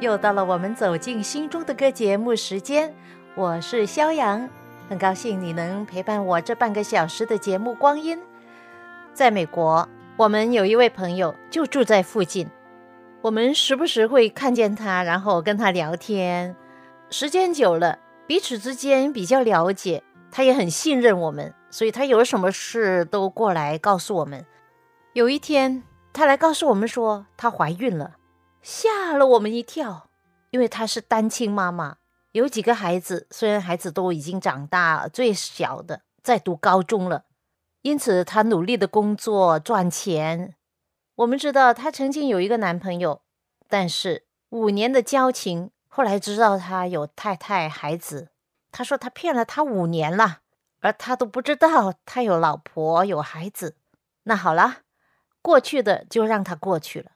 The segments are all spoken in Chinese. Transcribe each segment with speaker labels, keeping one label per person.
Speaker 1: 又到了我们走进心中的歌节目时间，我是肖阳，很高兴你能陪伴我这半个小时的节目光阴。在美国，我们有一位朋友就住在附近，我们时不时会看见他，然后跟他聊天。时间久了，彼此之间比较了解，他也很信任我们，所以他有什么事都过来告诉我们。有一天，他来告诉我们说，她怀孕了。吓了我们一跳，因为她是单亲妈妈，有几个孩子，虽然孩子都已经长大，最小的在读高中了，因此她努力的工作赚钱。我们知道她曾经有一个男朋友，但是五年的交情，后来知道他有太太孩子，他说他骗了他五年了，而他都不知道他有老婆有孩子。那好了，过去的就让他过去了。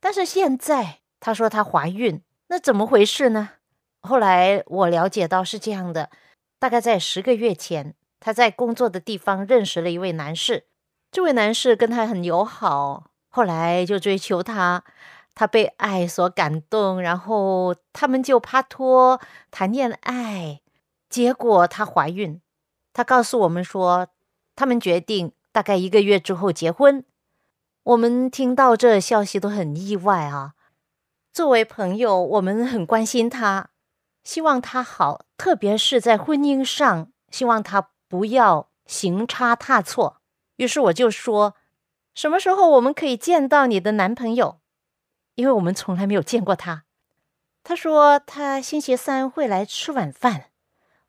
Speaker 1: 但是现在她说她怀孕，那怎么回事呢？后来我了解到是这样的，大概在十个月前，她在工作的地方认识了一位男士，这位男士跟她很友好，后来就追求她，她被爱所感动，然后他们就拍拖谈恋爱，结果她怀孕，她告诉我们说，他们决定大概一个月之后结婚。我们听到这消息都很意外啊！作为朋友，我们很关心他，希望他好，特别是在婚姻上，希望他不要行差踏错。于是我就说：“什么时候我们可以见到你的男朋友？因为我们从来没有见过他。”他说：“他星期三会来吃晚饭。”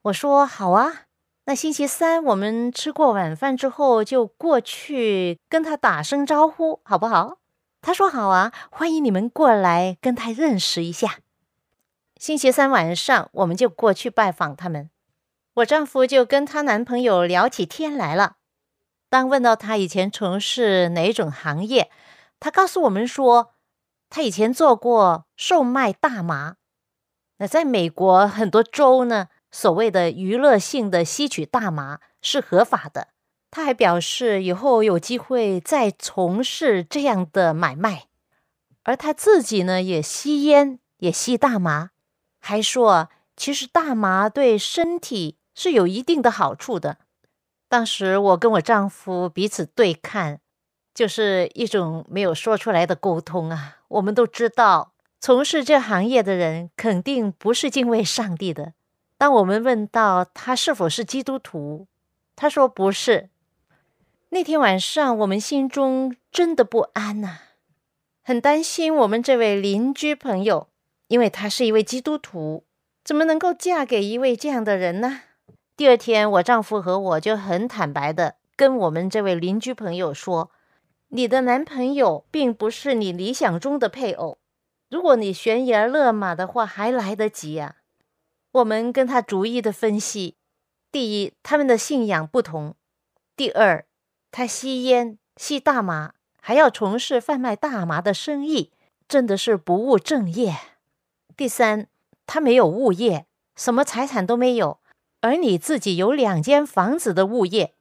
Speaker 1: 我说：“好啊。”那星期三我们吃过晚饭之后，就过去跟他打声招呼，好不好？他说好啊，欢迎你们过来跟他认识一下。星期三晚上我们就过去拜访他们，我丈夫就跟她男朋友聊起天来了。当问到他以前从事哪种行业，他告诉我们说，他以前做过售卖大麻。那在美国很多州呢。所谓的娱乐性的吸取大麻是合法的。他还表示以后有机会再从事这样的买卖，而他自己呢也吸烟，也吸大麻，还说其实大麻对身体是有一定的好处的。当时我跟我丈夫彼此对看，就是一种没有说出来的沟通啊。我们都知道，从事这行业的人肯定不是敬畏上帝的。当我们问到他是否是基督徒，他说不是。那天晚上，我们心中真的不安呐，很担心我们这位邻居朋友，因为他是一位基督徒，怎么能够嫁给一位这样的人呢？第二天，我丈夫和我就很坦白的跟我们这位邻居朋友说：“你的男朋友并不是你理想中的配偶，如果你悬崖勒马的话，还来得及呀。”我们跟他逐一的分析：第一，他们的信仰不同；第二，他吸烟、吸大麻，还要从事贩卖大麻的生意，真的是不务正业；第三，他没有物业，什么财产都没有，而你自己有两间房子的物业，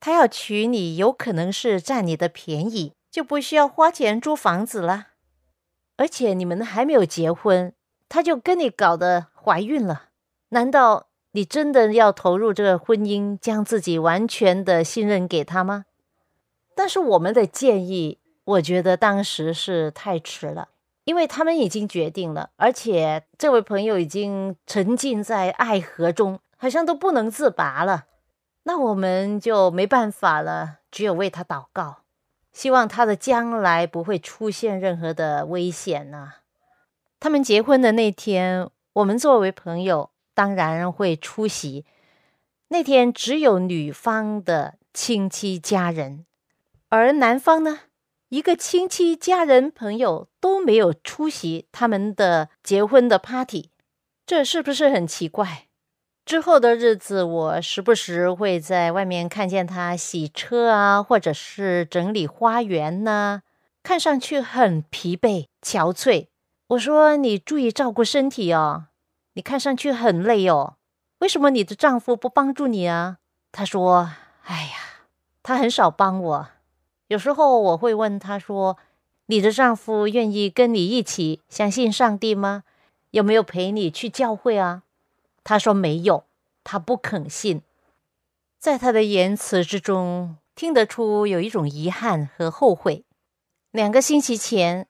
Speaker 1: 他要娶你，有可能是占你的便宜，就不需要花钱租房子了，而且你们还没有结婚，他就跟你搞得。怀孕了？难道你真的要投入这个婚姻，将自己完全的信任给他吗？但是我们的建议，我觉得当时是太迟了，因为他们已经决定了，而且这位朋友已经沉浸在爱河中，好像都不能自拔了。那我们就没办法了，只有为他祷告，希望他的将来不会出现任何的危险呐。他们结婚的那天。我们作为朋友，当然会出席。那天只有女方的亲戚家人，而男方呢，一个亲戚、家人、朋友都没有出席他们的结婚的 party，这是不是很奇怪？之后的日子，我时不时会在外面看见他洗车啊，或者是整理花园呢，看上去很疲惫、憔悴。我说：“你注意照顾身体哦，你看上去很累哦，为什么你的丈夫不帮助你啊？”他说：“哎呀，他很少帮我。有时候我会问他说：‘你的丈夫愿意跟你一起相信上帝吗？有没有陪你去教会啊？’”他说没有，他不肯信。在他的言辞之中，听得出有一种遗憾和后悔。两个星期前，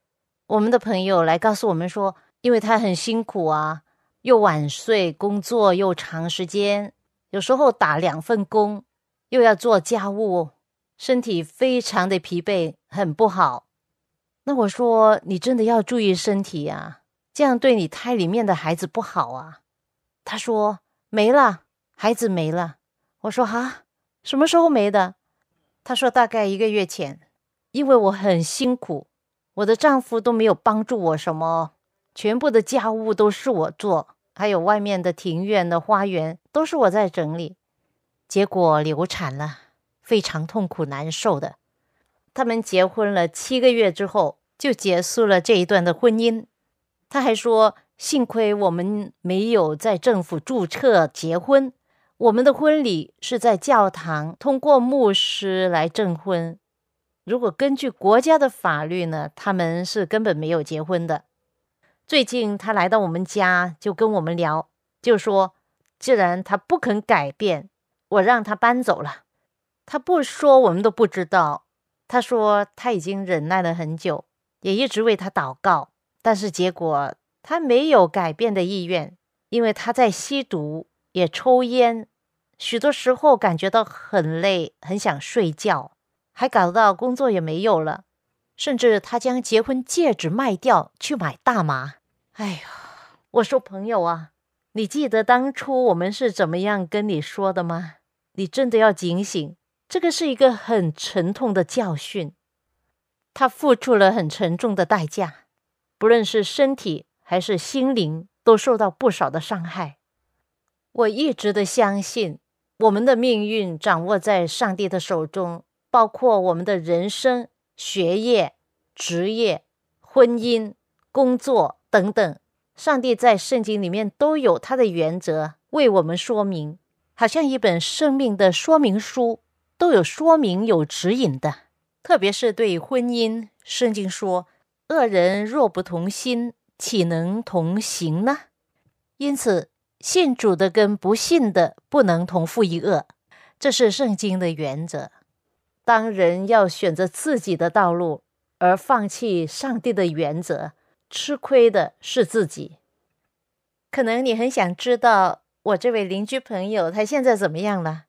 Speaker 1: 我们的朋友来告诉我们说，因为他很辛苦啊，又晚睡，工作又长时间，有时候打两份工，又要做家务，身体非常的疲惫，很不好。那我说，你真的要注意身体啊，这样对你胎里面的孩子不好啊。他说没了，孩子没了。我说哈，什么时候没的？他说大概一个月前，因为我很辛苦，我的丈夫都没有帮助我什么，全部的家务都是我做，还有外面的庭院的花园都是我在整理，结果流产了，非常痛苦难受的。他们结婚了七个月之后，就结束了这一段的婚姻。他还说。幸亏我们没有在政府注册结婚，我们的婚礼是在教堂通过牧师来证婚。如果根据国家的法律呢，他们是根本没有结婚的。最近他来到我们家，就跟我们聊，就说既然他不肯改变，我让他搬走了。他不说，我们都不知道。他说他已经忍耐了很久，也一直为他祷告，但是结果。他没有改变的意愿，因为他在吸毒，也抽烟，许多时候感觉到很累，很想睡觉，还搞到工作也没有了，甚至他将结婚戒指卖掉去买大麻。哎呀，我说朋友啊，你记得当初我们是怎么样跟你说的吗？你真的要警醒，这个是一个很沉痛的教训，他付出了很沉重的代价，不论是身体。还是心灵都受到不少的伤害。我一直的相信，我们的命运掌握在上帝的手中，包括我们的人生、学业、职业、婚姻、工作等等。上帝在圣经里面都有他的原则为我们说明，好像一本生命的说明书，都有说明、有指引的。特别是对婚姻，圣经说：“恶人若不同心。”岂能同行呢？因此，信主的跟不信的不能同负一恶，这是圣经的原则。当人要选择自己的道路而放弃上帝的原则，吃亏的是自己。可能你很想知道我这位邻居朋友他现在怎么样了？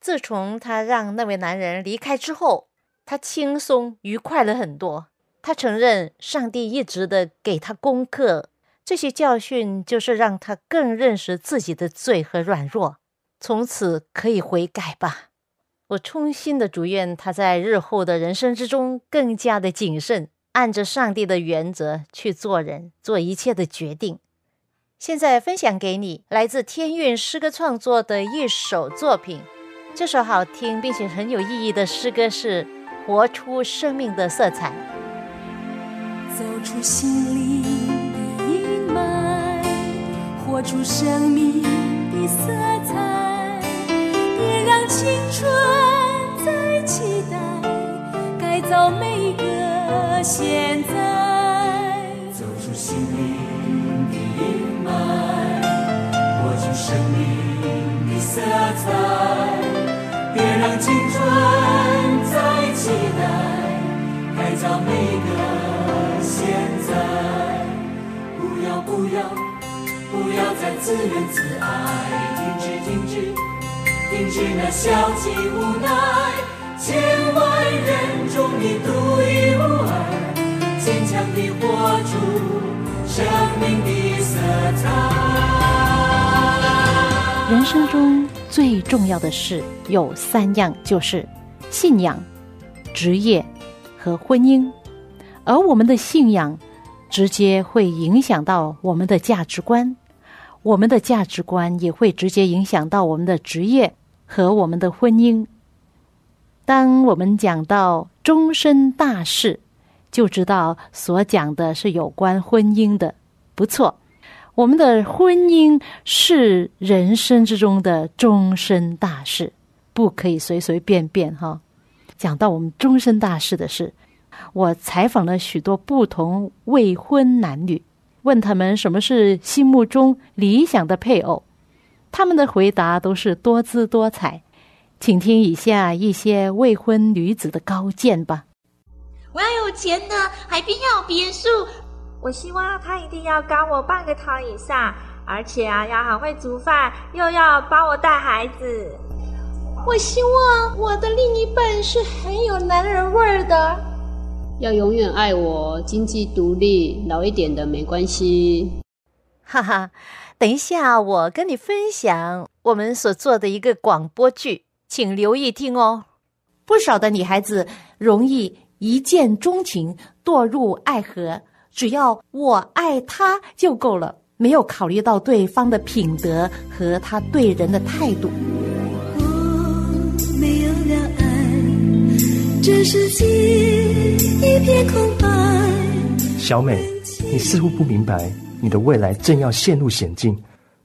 Speaker 1: 自从他让那位男人离开之后，他轻松愉快了很多。他承认，上帝一直的给他功课，这些教训就是让他更认识自己的罪和软弱，从此可以悔改吧。我衷心的祝愿他在日后的人生之中更加的谨慎，按着上帝的原则去做人，做一切的决定。现在分享给你来自天韵诗歌创作的一首作品，这首好听并且很有意义的诗歌是《活出生命的色彩》。
Speaker 2: 走出心里的阴霾，活出生命的色彩，让青春再期待，改造每个现在。
Speaker 3: 走出心灵的阴霾，活出生命的色彩，别让青春再期待，改造每个。现在，不要不要不要再自怨自艾，停止停止停止那消极无奈，千万人中你独一无二，坚强地活出生命的色彩。
Speaker 1: 人生中最重要的事有三样，就是信仰、职业和婚姻。而我们的信仰直接会影响到我们的价值观，我们的价值观也会直接影响到我们的职业和我们的婚姻。当我们讲到终身大事，就知道所讲的是有关婚姻的。不错，我们的婚姻是人生之中的终身大事，不可以随随便便哈。讲到我们终身大事的事，我采访了许多不同未婚男女，问他们什么是心目中理想的配偶，他们的回答都是多姿多彩。请听以下一些未婚女子的高见吧。
Speaker 4: 我要有钱的，海边要有别墅。我希望他一定要高我半个头以上，而且啊，要很会煮饭，又要帮我带孩子。
Speaker 5: 我希望我的另一半是很有男人味儿的，
Speaker 6: 要永远爱我，经济独立，老一点的没关系。
Speaker 1: 哈哈，等一下，我跟你分享我们所做的一个广播剧。请留意听哦，不少的女孩子容易一见钟情，堕入爱河，只要我爱他就够了，没有考虑到对方的品德和他对人的态度。
Speaker 2: 这世界一片空白。
Speaker 7: 小美，你似乎不明白，你的未来正要陷入险境，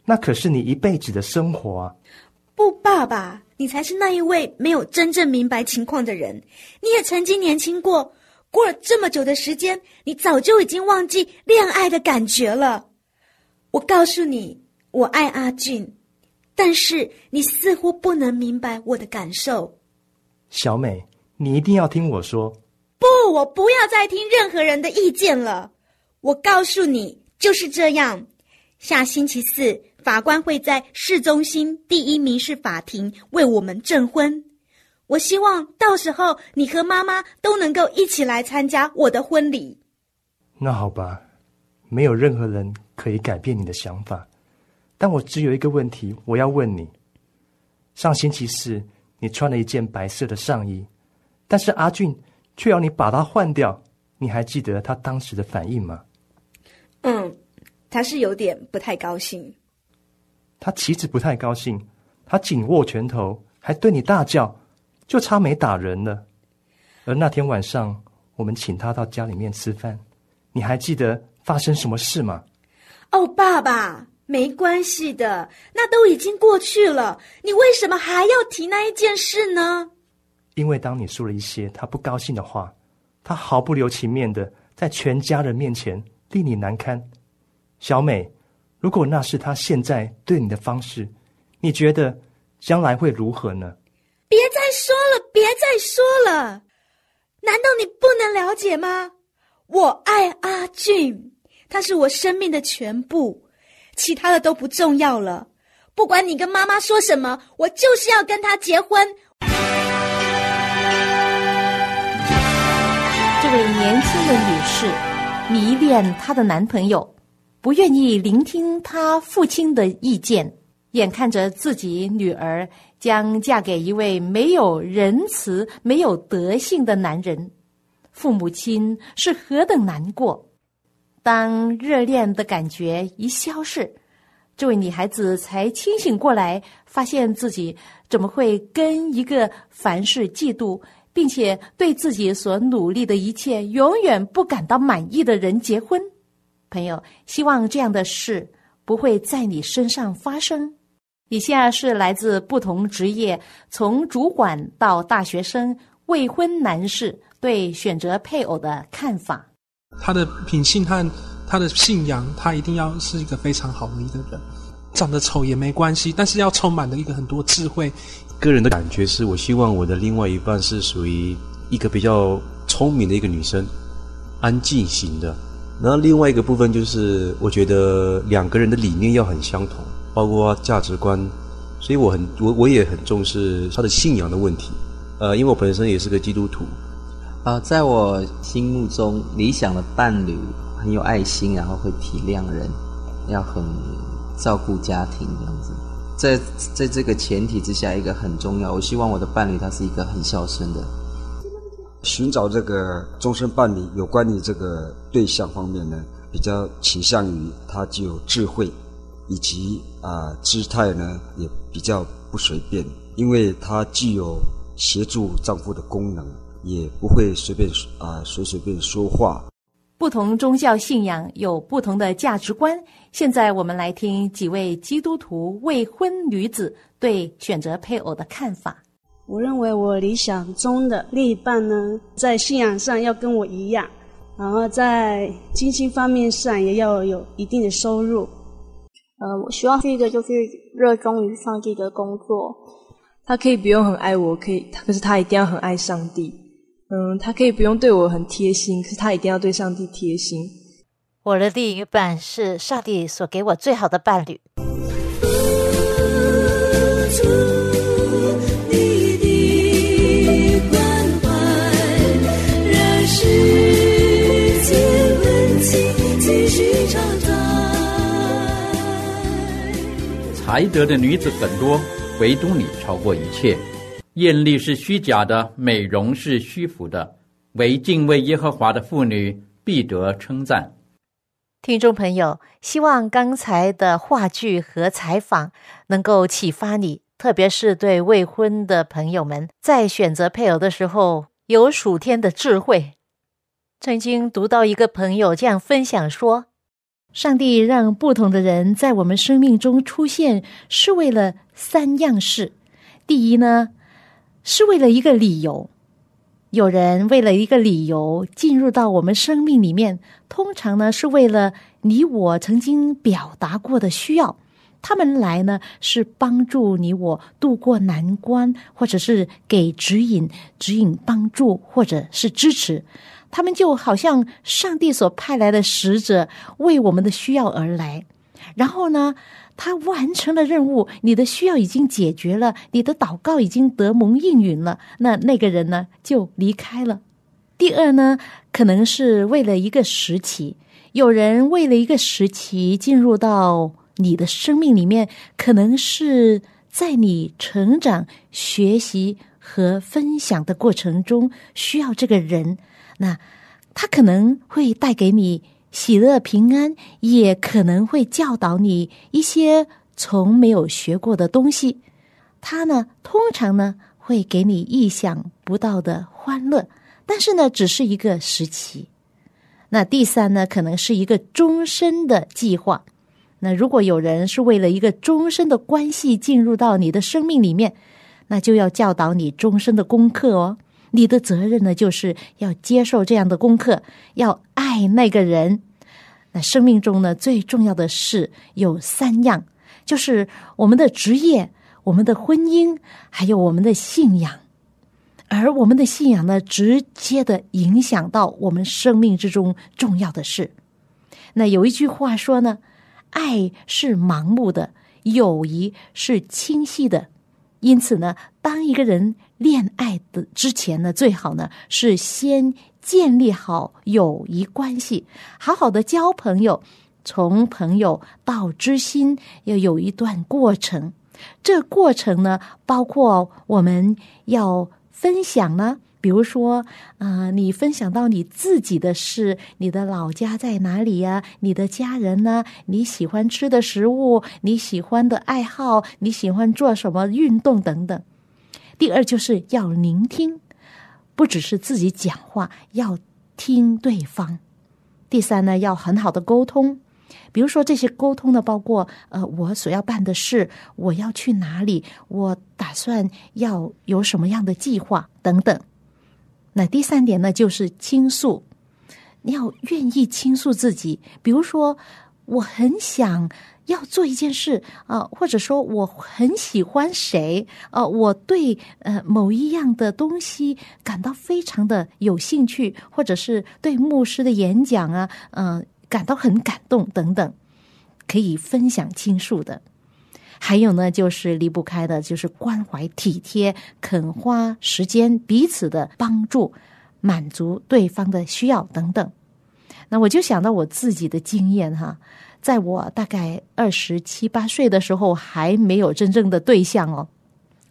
Speaker 7: 那可是你一辈子的生活啊！
Speaker 8: 不，爸爸。你才是那一位没有真正明白情况的人。你也曾经年轻过，过了这么久的时间，你早就已经忘记恋爱的感觉了。我告诉你，我爱阿俊，但是你似乎不能明白我的感受。
Speaker 7: 小美，你一定要听我说。
Speaker 8: 不，我不要再听任何人的意见了。我告诉你，就是这样。下星期四。法官会在市中心第一民事法庭为我们证婚。我希望到时候你和妈妈都能够一起来参加我的婚礼。
Speaker 7: 那好吧，没有任何人可以改变你的想法，但我只有一个问题，我要问你：上星期四你穿了一件白色的上衣，但是阿俊却要你把它换掉，你还记得他当时的反应吗？
Speaker 8: 嗯，他是有点不太高兴。
Speaker 7: 他岂止不太高兴，他紧握拳头，还对你大叫，就差没打人了。而那天晚上，我们请他到家里面吃饭，你还记得发生什么事吗？
Speaker 8: 哦，爸爸，没关系的，那都已经过去了。你为什么还要提那一件事呢？
Speaker 7: 因为当你说了一些他不高兴的话，他毫不留情面的在全家人面前令你难堪，小美。如果那是他现在对你的方式，你觉得将来会如何呢？
Speaker 8: 别再说了，别再说了！难道你不能了解吗？我爱阿俊，他是我生命的全部，其他的都不重要了。不管你跟妈妈说什么，我就是要跟他结婚。
Speaker 1: 的女士迷恋她的男朋友。不愿意聆听她父亲的意见，眼看着自己女儿将嫁给一位没有仁慈、没有德性的男人，父母亲是何等难过。当热恋的感觉一消逝，这位女孩子才清醒过来，发现自己怎么会跟一个凡事嫉妒，并且对自己所努力的一切永远不感到满意的人结婚。朋友，希望这样的事不会在你身上发生。以下是来自不同职业，从主管到大学生、未婚男士对选择配偶的看法。
Speaker 9: 他的品性和他的信仰，他一定要是一个非常好的一个人。长得丑也没关系，但是要充满了一个很多智慧。
Speaker 10: 个人的感觉是我希望我的另外一半是属于一个比较聪明的一个女生，安静型的。然后另外一个部分就是，我觉得两个人的理念要很相同，包括价值观，所以我很我我也很重视他的信仰的问题。呃，因为我本身也是个基督徒。
Speaker 11: 啊，在我心目中，理想的伴侣很有爱心，然后会体谅人，要很照顾家庭这样子。在在这个前提之下，一个很重要，我希望我的伴侣他是一个很孝顺的。
Speaker 12: 寻找这个终身伴侣，有关于这个对象方面呢，比较倾向于他具有智慧，以及啊姿态呢也比较不随便，因为他具有协助丈夫的功能，也不会随便啊随随便说话。
Speaker 1: 不同宗教信仰有不同的价值观。现在我们来听几位基督徒未婚女子对选择配偶的看法。
Speaker 13: 我认为我理想中的另一半呢，在信仰上要跟我一样，然后在经济方面上也要有一定的收入。
Speaker 14: 呃，我希望是一个就是热衷于上帝的工作。
Speaker 15: 他可以不用很爱我，可以，可是他一定要很爱上帝。嗯，他可以不用对我很贴心，可是他一定要对上帝贴心。
Speaker 1: 我的另一半是上帝所给我最好的伴侣。
Speaker 16: 才德的女子很多，唯独你超过一切。艳丽是虚假的，美容是虚浮的，唯敬畏耶和华的妇女必得称赞。
Speaker 1: 听众朋友，希望刚才的话剧和采访能够启发你，特别是对未婚的朋友们，在选择配偶的时候有属天的智慧。曾经读到一个朋友这样分享说：“上帝让不同的人在我们生命中出现，是为了三样事。第一呢。”是为了一个理由，有人为了一个理由进入到我们生命里面，通常呢是为了你我曾经表达过的需要。他们来呢是帮助你我度过难关，或者是给指引、指引帮助，或者是支持。他们就好像上帝所派来的使者，为我们的需要而来。然后呢？他完成了任务，你的需要已经解决了，你的祷告已经得蒙应允了。那那个人呢，就离开了。第二呢，可能是为了一个时期，有人为了一个时期进入到你的生命里面，可能是在你成长、学习和分享的过程中需要这个人。那他可能会带给你。喜乐平安也可能会教导你一些从没有学过的东西，它呢通常呢会给你意想不到的欢乐，但是呢只是一个时期。那第三呢可能是一个终身的计划。那如果有人是为了一个终身的关系进入到你的生命里面，那就要教导你终身的功课哦。你的责任呢，就是要接受这样的功课，要爱那个人。那生命中呢，最重要的事有三样，就是我们的职业、我们的婚姻，还有我们的信仰。而我们的信仰呢，直接的影响到我们生命之中重要的事。那有一句话说呢：“爱是盲目的，友谊是清晰的。”因此呢，当一个人恋爱的之前呢，最好呢是先建立好友谊关系，好好的交朋友，从朋友到知心，要有一段过程。这过程呢，包括我们要分享呢。比如说，啊，你分享到你自己的事，你的老家在哪里呀？你的家人呢？你喜欢吃的食物，你喜欢的爱好，你喜欢做什么运动等等。第二就是要聆听，不只是自己讲话，要听对方。第三呢，要很好的沟通。比如说这些沟通呢，包括呃，我所要办的事，我要去哪里，我打算要有什么样的计划等等。那第三点呢，就是倾诉，你要愿意倾诉自己。比如说，我很想要做一件事啊，或者说我很喜欢谁啊，我对呃某一样的东西感到非常的有兴趣，或者是对牧师的演讲啊，嗯，感到很感动等等，可以分享倾诉的。还有呢，就是离不开的，就是关怀体贴，肯花时间彼此的帮助，满足对方的需要等等。那我就想到我自己的经验哈，在我大概二十七八岁的时候，还没有真正的对象哦，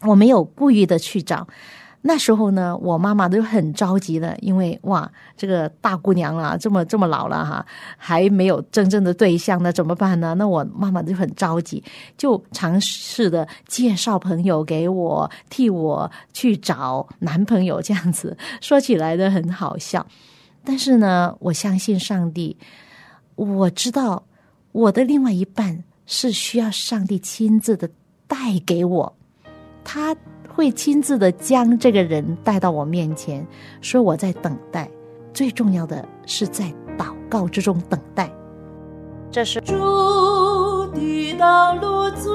Speaker 1: 我没有故意的去找。那时候呢，我妈妈都很着急了，因为哇，这个大姑娘啊，这么这么老了哈，还没有真正的对象，那怎么办呢？那我妈妈就很着急，就尝试的介绍朋友给我，替我去找男朋友，这样子说起来的很好笑。但是呢，我相信上帝，我知道我的另外一半是需要上帝亲自的带给我，他。会亲自的将这个人带到我面前，说我在等待。最重要的是在祷告之中等待。这是
Speaker 2: 主的道路最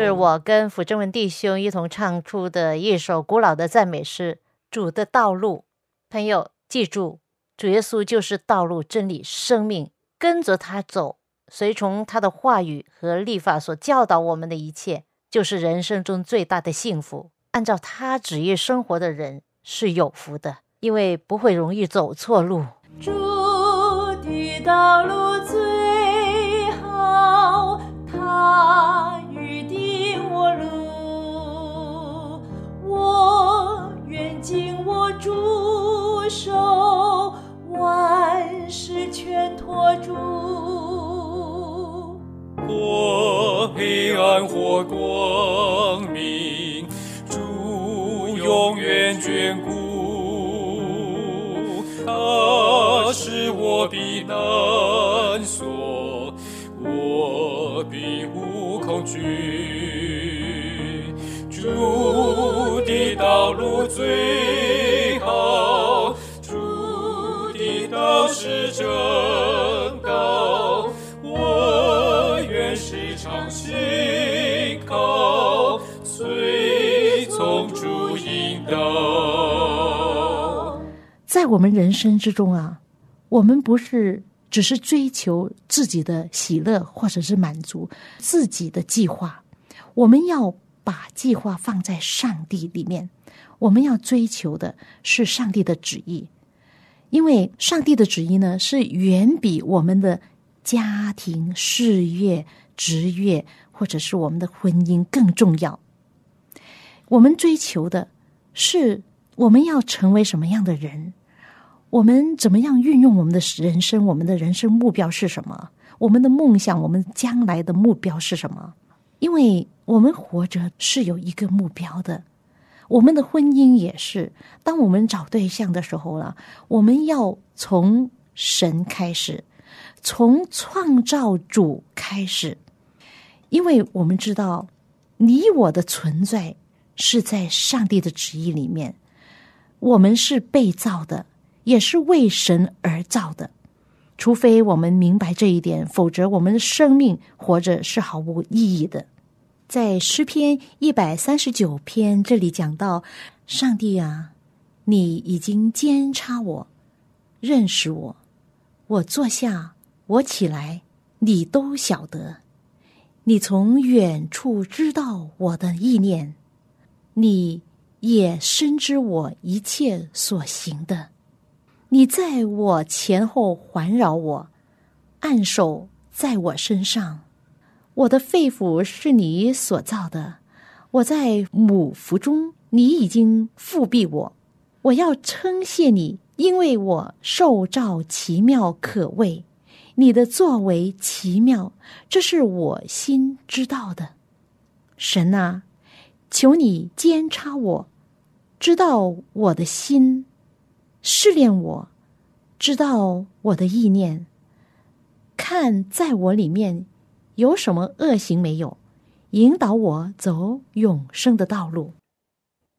Speaker 3: 是我
Speaker 1: 跟辅正文弟兄一同唱出的一首古老的赞美诗《主的道路》。朋友，记住，主耶稣就是道路、真理、生命，跟着他走，随从他的话语和立法所教导我们的一切，就是人生中最大的幸福。按照他旨意生活的人是有福的，因为不会容易走错路。
Speaker 2: 主的道路最好，他紧握主手，万事全托住。
Speaker 3: 或黑暗或光明，主永远眷顾。他是我避难所，我并无恐惧。主的道路最好，主的道是正道，我愿时常信靠，随从主引导。
Speaker 1: 在我们人生之中啊，我们不是只是追求自己的喜乐或者是满足自己的计划，我们要把计划放在上帝里面，我们要追求的是上帝的旨意，因为上帝的旨意呢是远比我们的家庭、事业、职业或者是我们的婚姻更重要。我们追求的是我们要成为什么样的人。我们怎么样运用我们的人生？我们的人生目标是什么？我们的梦想，我们将来的目标是什么？因为我们活着是有一个目标的，我们的婚姻也是。当我们找对象的时候了，我们要从神开始，从创造主开始，因为我们知道你我的存在是在上帝的旨意里面，我们是被造的。也是为神而造的，除非我们明白这一点，否则我们的生命活着是毫无意义的。在诗篇一百三十九篇这里讲到，上帝啊，你已经监察我，认识我，我坐下，我起来，你都晓得，你从远处知道我的意念，你也深知我一切所行的。你在我前后环绕我，按手在我身上，我的肺腑是你所造的，我在母腹中，你已经复庇我。我要称谢你，因为我受造奇妙可畏，你的作为奇妙，这是我心知道的。神啊，求你监察我，知道我的心。试炼我，知道我的意念，看在我里面有什么恶行没有，引导我走永生的道路。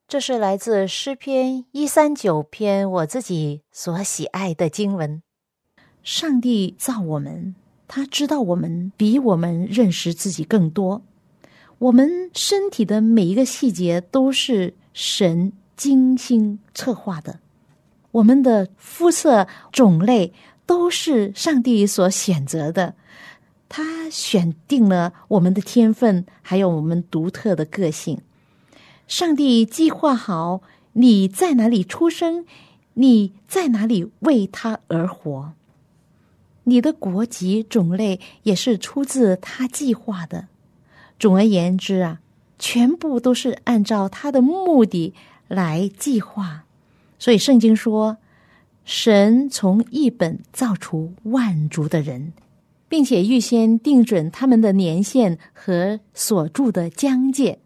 Speaker 1: 这是来自诗篇一三九篇，我自己所喜爱的经文。上帝造我们，他知道我们比我们认识自己更多。我们身体的每一个细节都是神精心策划的，我们的肤色种类都是上帝所选择的。他选定了我们的天分，还有我们独特的个性。上帝计划好你在哪里出生，你在哪里为他而活。你的国籍种类也是出自他计划的。总而言之啊，全部都是按照他的目的来计划。所以圣经说，神从一本造出万族的人，并且预先定准他们的年限和所住的疆界。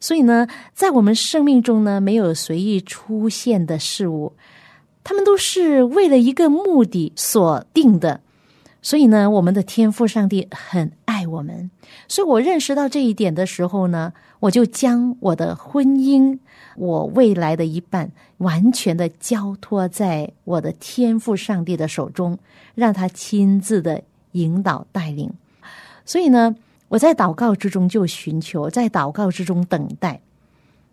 Speaker 1: 所以呢，在我们生命中呢，没有随意出现的事物，他们都是为了一个目的所定的。所以呢，我们的天赋上帝很爱我们。所以我认识到这一点的时候呢，我就将我的婚姻，我未来的一半，完全的交托在我的天赋上帝的手中，让他亲自的引导带领。所以呢。我在祷告之中就寻求，在祷告之中等待。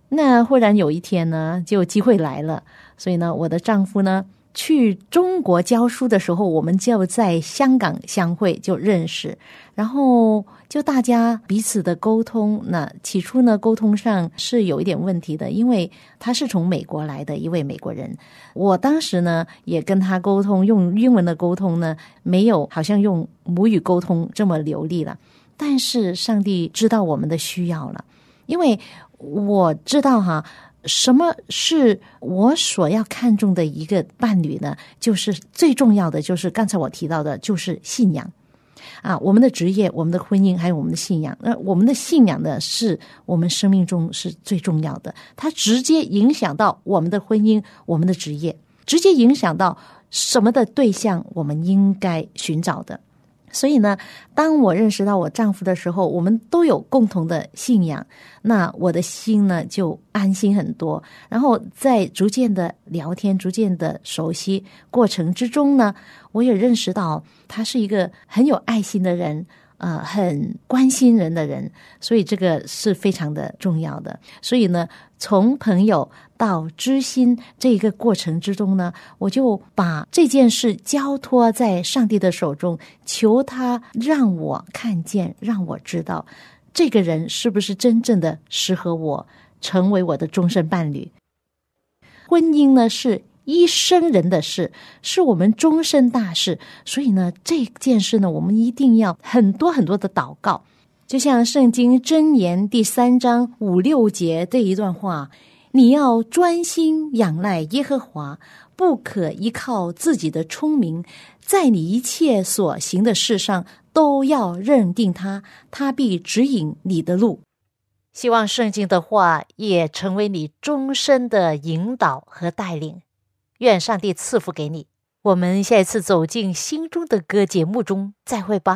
Speaker 1: 那忽然有一天呢，就机会来了。所以呢，我的丈夫呢去中国教书的时候，我们就在香港相会，就认识。然后就大家彼此的沟通。那起初呢，沟通上是有一点问题的，因为他是从美国来的一位美国人。我当时呢也跟他沟通，用英文的沟通呢，没有好像用母语沟通这么流利了。但是上帝知道我们的需要了，因为我知道哈，什么是我所要看重的一个伴侣呢？就是最重要的，就是刚才我提到的，就是信仰啊，我们的职业、我们的婚姻，还有我们的信仰。那我们的信仰呢，是我们生命中是最重要的，它直接影响到我们的婚姻、我们的职业，直接影响到什么的对象，我们应该寻找的。所以呢，当我认识到我丈夫的时候，我们都有共同的信仰，那我的心呢就安心很多。然后在逐渐的聊天、逐渐的熟悉过程之中呢，我也认识到他是一个很有爱心的人。呃，很关心人的人，所以这个是非常的重要的。所以呢，从朋友到知心这一个过程之中呢，我就把这件事交托在上帝的手中，求他让我看见，让我知道这个人是不是真正的适合我，成为我的终身伴侣。婚姻呢是。一生人的事是我们终身大事，所以呢，这件事呢，我们一定要很多很多的祷告。就像圣经箴言第三章五六节这一段话：“你要专心仰赖耶和华，不可依靠自己的聪明，在你一切所行的事上都要认定他，他必指引你的路。”希望圣经的话也成为你终身的引导和带领。愿上帝赐福给你。我们下一次走进心中的歌节目中再会吧。